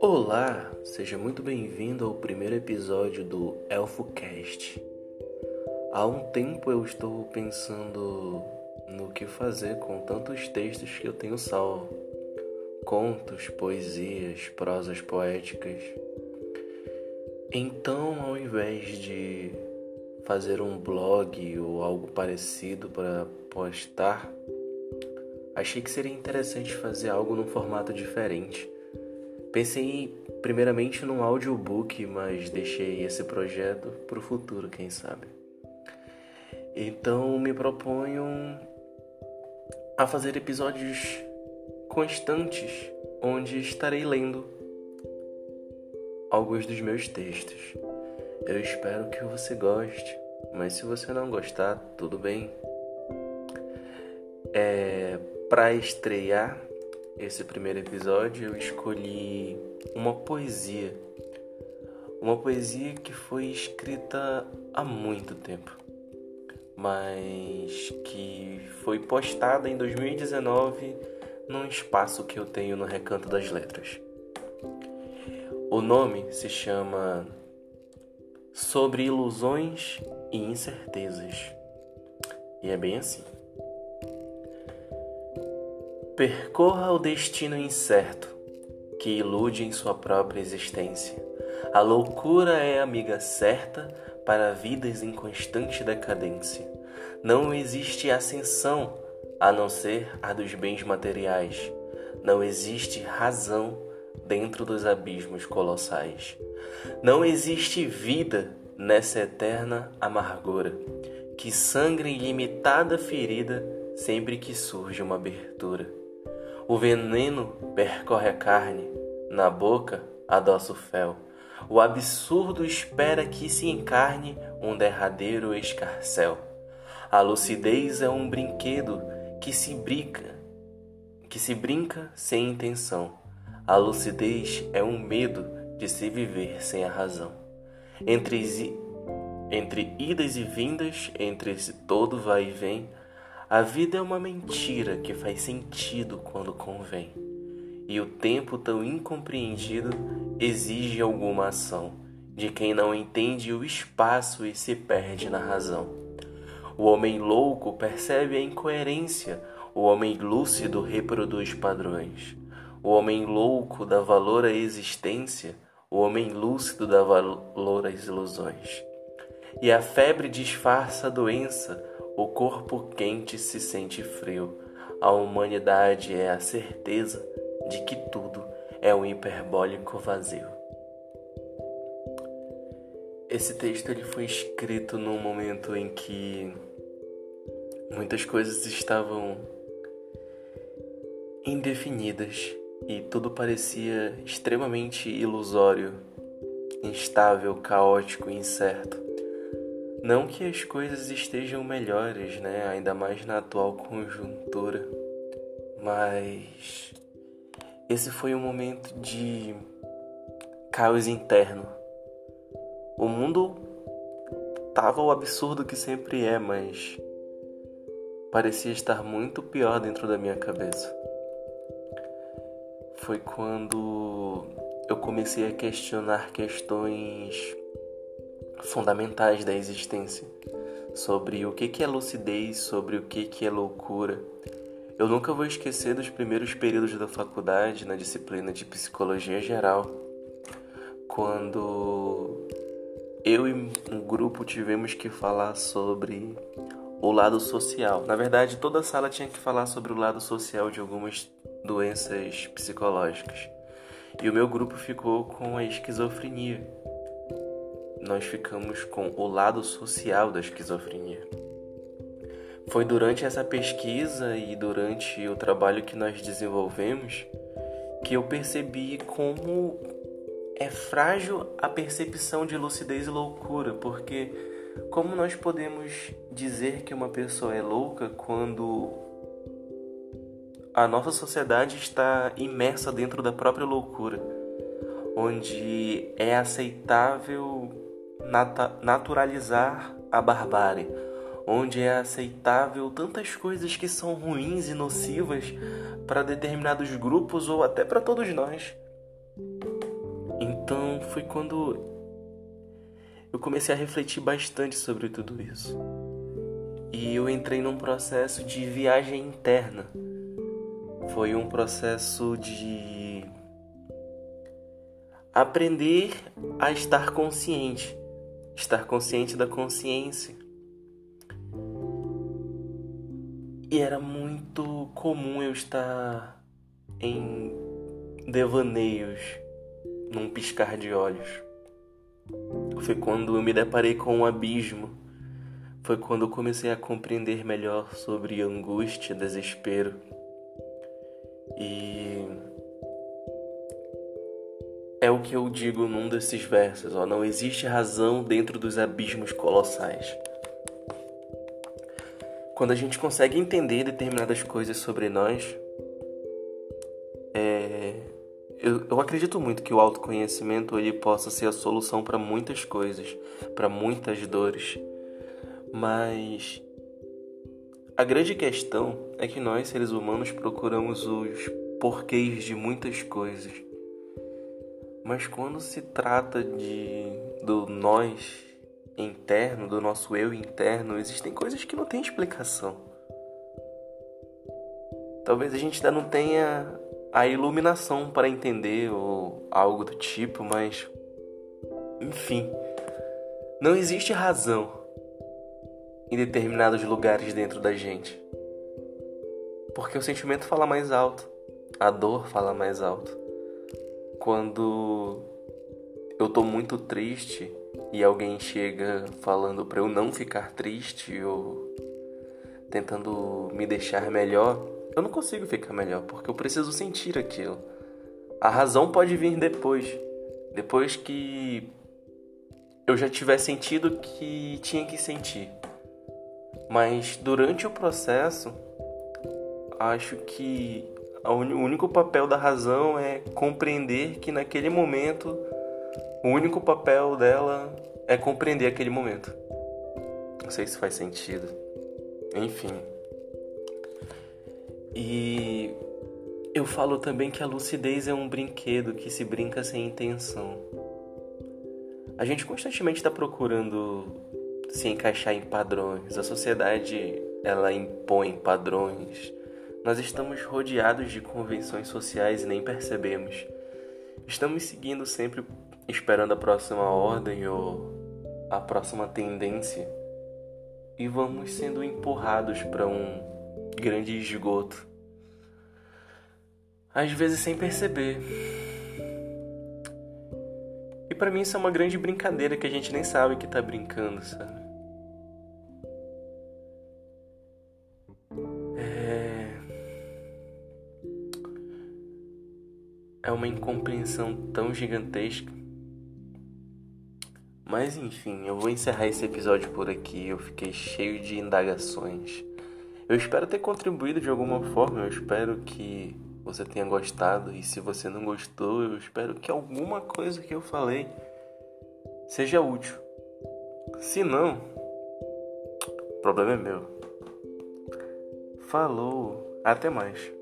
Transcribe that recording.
Olá, seja muito bem-vindo ao primeiro episódio do ElfoCast. Há um tempo eu estou pensando no que fazer com tantos textos que eu tenho salvo: contos, poesias, prosas poéticas. Então, ao invés de fazer um blog ou algo parecido para postar, achei que seria interessante fazer algo num formato diferente Pensei primeiramente num audiobook, mas deixei esse projeto para o futuro, quem sabe. Então me proponho a fazer episódios constantes onde estarei lendo alguns dos meus textos. Eu espero que você goste, mas se você não gostar, tudo bem. É, para estrear esse primeiro episódio, eu escolhi uma poesia. Uma poesia que foi escrita há muito tempo, mas que foi postada em 2019 num espaço que eu tenho no Recanto das Letras. O nome se chama Sobre Ilusões e Incertezas. E é bem assim. Percorra o destino incerto que ilude em sua própria existência. A loucura é amiga certa para vidas em constante decadência. Não existe ascensão a não ser a dos bens materiais. Não existe razão dentro dos abismos colossais. Não existe vida nessa eterna amargura que sangra em limitada ferida sempre que surge uma abertura. O veneno percorre a carne, na boca adoça o fel. O absurdo espera que se encarne um derradeiro escarcel. A lucidez é um brinquedo que se brinca, que se brinca sem intenção. A lucidez é um medo de se viver sem a razão. Entre, entre idas e vindas, entre todo vai e vem, a vida é uma mentira que faz sentido quando convém. E o tempo tão incompreendido exige alguma ação de quem não entende o espaço e se perde na razão. O homem louco percebe a incoerência, o homem lúcido reproduz padrões. O homem louco dá valor à existência, o homem lúcido dá valor às ilusões. E a febre disfarça a doença, o corpo quente se sente frio. A humanidade é a certeza de que tudo é um hiperbólico vazio. Esse texto ele foi escrito num momento em que muitas coisas estavam indefinidas e tudo parecia extremamente ilusório, instável, caótico e incerto. Não que as coisas estejam melhores, né? Ainda mais na atual conjuntura. Mas esse foi um momento de caos interno. O mundo tava o absurdo que sempre é, mas parecia estar muito pior dentro da minha cabeça. Foi quando eu comecei a questionar questões fundamentais da existência, sobre o que é lucidez, sobre o que é loucura. Eu nunca vou esquecer dos primeiros períodos da faculdade na disciplina de psicologia geral, quando eu e um grupo tivemos que falar sobre o lado social. Na verdade, toda a sala tinha que falar sobre o lado social de algumas doenças psicológicas. E o meu grupo ficou com a esquizofrenia nós ficamos com o lado social da esquizofrenia. Foi durante essa pesquisa e durante o trabalho que nós desenvolvemos que eu percebi como é frágil a percepção de lucidez e loucura, porque como nós podemos dizer que uma pessoa é louca quando a nossa sociedade está imersa dentro da própria loucura, onde é aceitável naturalizar a barbárie, onde é aceitável tantas coisas que são ruins e nocivas para determinados grupos ou até para todos nós. Então foi quando eu comecei a refletir bastante sobre tudo isso. E eu entrei num processo de viagem interna. Foi um processo de aprender a estar consciente, estar consciente da consciência. E era muito comum eu estar em devaneios num piscar de olhos. Foi quando eu me deparei com um abismo. Foi quando eu comecei a compreender melhor sobre angústia, desespero. E é o que eu digo num desses versos, ó, não existe razão dentro dos abismos colossais. Quando a gente consegue entender determinadas coisas sobre nós, é, eu, eu acredito muito que o autoconhecimento ele possa ser a solução para muitas coisas, para muitas dores. Mas a grande questão é que nós, seres humanos, procuramos os porquês de muitas coisas. Mas quando se trata de do nós interno, do nosso eu interno, existem coisas que não têm explicação. Talvez a gente ainda não tenha a iluminação para entender ou algo do tipo, mas enfim, não existe razão em determinados lugares dentro da gente. Porque o sentimento fala mais alto, a dor fala mais alto. Quando eu tô muito triste e alguém chega falando para eu não ficar triste ou tentando me deixar melhor, eu não consigo ficar melhor, porque eu preciso sentir aquilo. A razão pode vir depois. Depois que eu já tiver sentido que tinha que sentir. Mas durante o processo, acho que o único papel da razão é compreender que naquele momento, o único papel dela é compreender aquele momento. Não sei se faz sentido. Enfim. E eu falo também que a lucidez é um brinquedo que se brinca sem intenção. A gente constantemente está procurando se encaixar em padrões. A sociedade ela impõe padrões. Nós estamos rodeados de convenções sociais e nem percebemos. Estamos seguindo sempre esperando a próxima ordem ou a próxima tendência e vamos sendo empurrados para um grande esgoto. Às vezes sem perceber. E para mim isso é uma grande brincadeira que a gente nem sabe que tá brincando, sabe? É uma incompreensão tão gigantesca. Mas enfim, eu vou encerrar esse episódio por aqui. Eu fiquei cheio de indagações. Eu espero ter contribuído de alguma forma. Eu espero que você tenha gostado. E se você não gostou, eu espero que alguma coisa que eu falei seja útil. Se não, o problema é meu. Falou, até mais.